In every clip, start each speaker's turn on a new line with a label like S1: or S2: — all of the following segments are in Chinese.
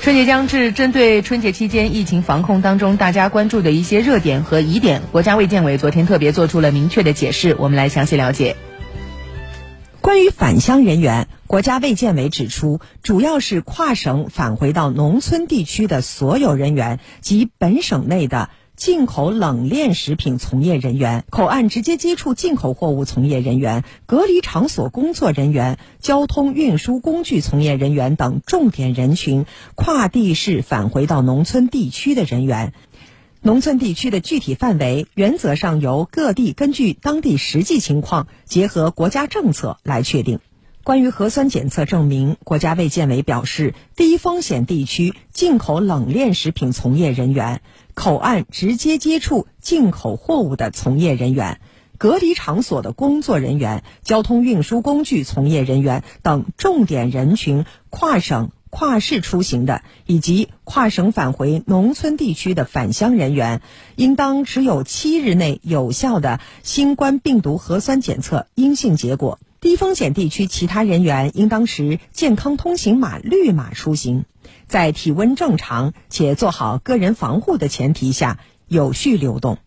S1: 春节将至，针对春节期间疫情防控当中大家关注的一些热点和疑点，国家卫健委昨天特别做出了明确的解释。我们来详细了解。
S2: 关于返乡人员，国家卫健委指出，主要是跨省返回到农村地区的所有人员及本省内的。进口冷链食品从业人员、口岸直接接触进口货物从业人员、隔离场所工作人员、交通运输工具从业人员等重点人群，跨地市返回到农村地区的人员，农村地区的具体范围原则上由各地根据当地实际情况，结合国家政策来确定。关于核酸检测证明，国家卫健委表示，低风险地区进口冷链食品从业人员。口岸直接接触进口货物的从业人员、隔离场所的工作人员、交通运输工具从业人员等重点人群跨省、跨市出行的，以及跨省返回农村地区的返乡人员，应当持有七日内有效的新冠病毒核酸检测阴性结果。低风险地区其他人员应当持健康通行码绿码出行。在体温正常且做好个人防护的前提下，有序流动。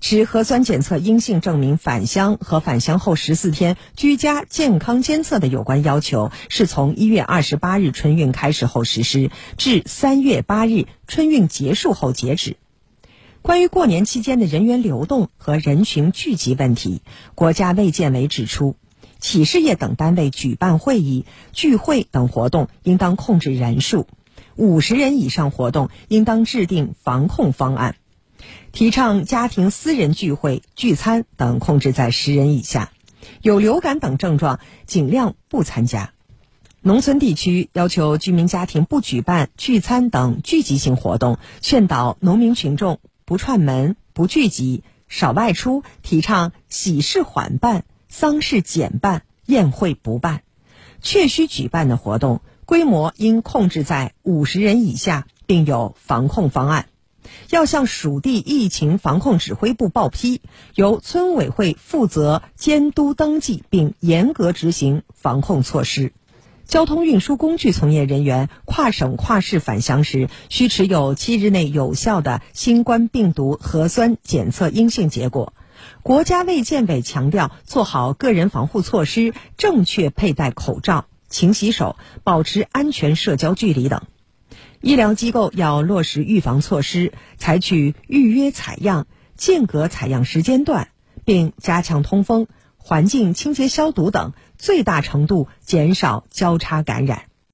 S2: 持核酸检测阴性证明返乡和返乡后十四天居家健康监测的有关要求，是从一月二十八日春运开始后实施，至三月八日春运结束后截止。关于过年期间的人员流动和人群聚集问题，国家卫健委指出，企事业等单位举办会议、聚会等活动，应当控制人数。五十人以上活动应当制定防控方案，提倡家庭私人聚会、聚餐等控制在十人以下，有流感等症状尽量不参加。农村地区要求居民家庭不举办聚餐等聚集性活动，劝导农民群众不串门、不聚集、少外出，提倡喜事缓办、丧事简办、宴会不办，确需举办的活动。规模应控制在五十人以下，并有防控方案。要向属地疫情防控指挥部报批，由村委会负责监督登记并严格执行防控措施。交通运输工具从业人员跨省跨市返乡时，需持有七日内有效的新冠病毒核酸检测阴性结果。国家卫健委强调，做好个人防护措施，正确佩戴口罩。勤洗手，保持安全社交距离等。医疗机构要落实预防措施，采取预约采样、间隔采样时间段，并加强通风、环境清洁消毒等，最大程度减少交叉感染。